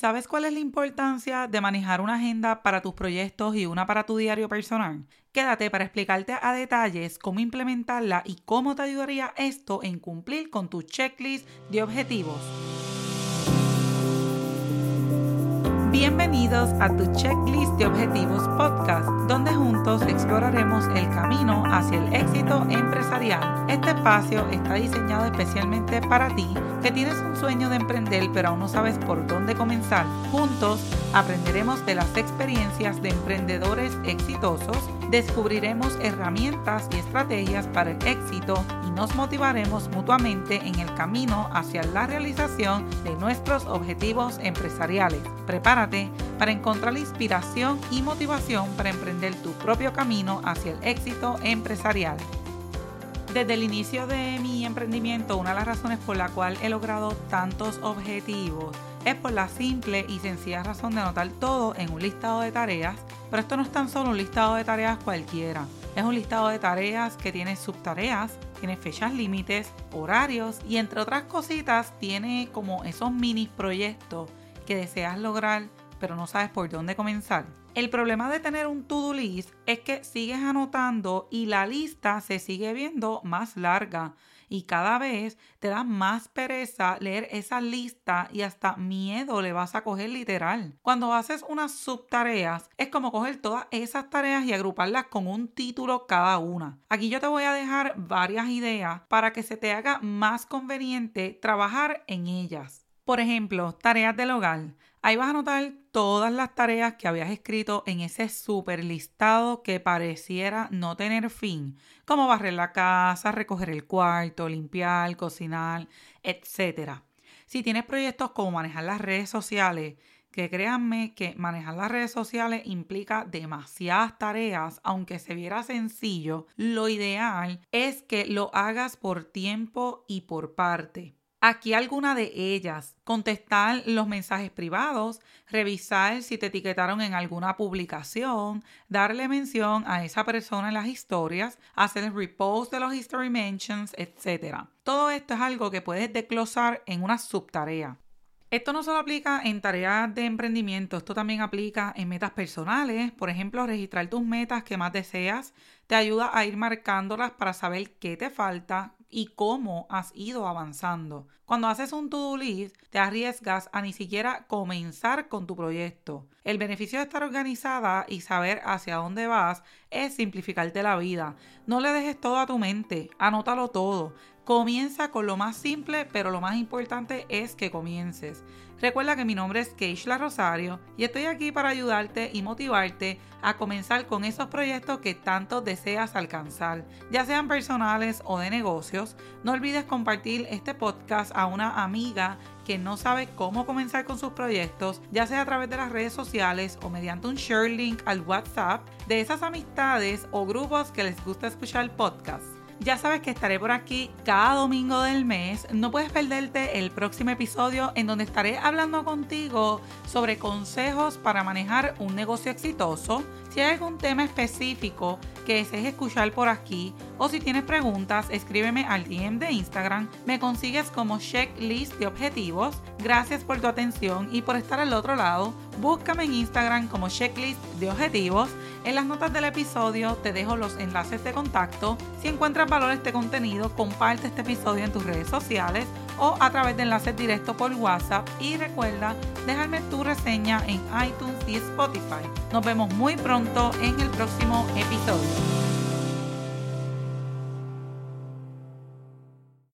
¿Sabes cuál es la importancia de manejar una agenda para tus proyectos y una para tu diario personal? Quédate para explicarte a detalles cómo implementarla y cómo te ayudaría esto en cumplir con tu checklist de objetivos. Bienvenidos a tu Checklist de Objetivos Podcast, donde juntos exploraremos el camino hacia el éxito empresarial. Este espacio está diseñado especialmente para ti que tienes un sueño de emprender pero aún no sabes por dónde comenzar. Juntos aprenderemos de las experiencias de emprendedores exitosos, descubriremos herramientas y estrategias para el éxito y nos motivaremos mutuamente en el camino hacia la realización de nuestros objetivos empresariales. Prepárate para encontrar inspiración y motivación para emprender tu propio camino hacia el éxito empresarial. Desde el inicio de mi emprendimiento, una de las razones por la cual he logrado tantos objetivos es por la simple y sencilla razón de anotar todo en un listado de tareas, pero esto no es tan solo un listado de tareas cualquiera, es un listado de tareas que tiene subtareas, tiene fechas límites, horarios y entre otras cositas tiene como esos mini proyectos que deseas lograr pero no sabes por dónde comenzar. El problema de tener un to-do list es que sigues anotando y la lista se sigue viendo más larga y cada vez te da más pereza leer esa lista y hasta miedo le vas a coger literal. Cuando haces unas subtareas es como coger todas esas tareas y agruparlas con un título cada una. Aquí yo te voy a dejar varias ideas para que se te haga más conveniente trabajar en ellas. Por ejemplo, tareas del hogar. Ahí vas a anotar todas las tareas que habías escrito en ese super listado que pareciera no tener fin, como barrer la casa, recoger el cuarto, limpiar, cocinar, etc. Si tienes proyectos como manejar las redes sociales, que créanme que manejar las redes sociales implica demasiadas tareas, aunque se viera sencillo, lo ideal es que lo hagas por tiempo y por parte. Aquí alguna de ellas, contestar los mensajes privados, revisar si te etiquetaron en alguna publicación, darle mención a esa persona en las historias, hacer el repost de los history mentions, etc. Todo esto es algo que puedes desglosar en una subtarea. Esto no solo aplica en tareas de emprendimiento, esto también aplica en metas personales. Por ejemplo, registrar tus metas que más deseas te ayuda a ir marcándolas para saber qué te falta, y cómo has ido avanzando. Cuando haces un to-do list, te arriesgas a ni siquiera comenzar con tu proyecto. El beneficio de estar organizada y saber hacia dónde vas es simplificarte la vida. No le dejes todo a tu mente, anótalo todo. Comienza con lo más simple, pero lo más importante es que comiences. Recuerda que mi nombre es Keishla Rosario y estoy aquí para ayudarte y motivarte a comenzar con esos proyectos que tanto deseas alcanzar, ya sean personales o de negocios. No olvides compartir este podcast a una amiga que no sabe cómo comenzar con sus proyectos, ya sea a través de las redes sociales o mediante un share link al WhatsApp de esas amistades o grupos que les gusta escuchar podcast. Ya sabes que estaré por aquí cada domingo del mes. No puedes perderte el próximo episodio en donde estaré hablando contigo sobre consejos para manejar un negocio exitoso. Si hay algún tema específico que desees escuchar por aquí o si tienes preguntas, escríbeme al DM de Instagram. Me consigues como checklist de objetivos. Gracias por tu atención y por estar al otro lado. Búscame en Instagram como checklist de objetivos. En las notas del episodio te dejo los enlaces de contacto. Si encuentras valor este contenido, comparte este episodio en tus redes sociales o a través de enlaces directos por WhatsApp y recuerda dejarme tu reseña en iTunes y Spotify. Nos vemos muy pronto en el próximo episodio.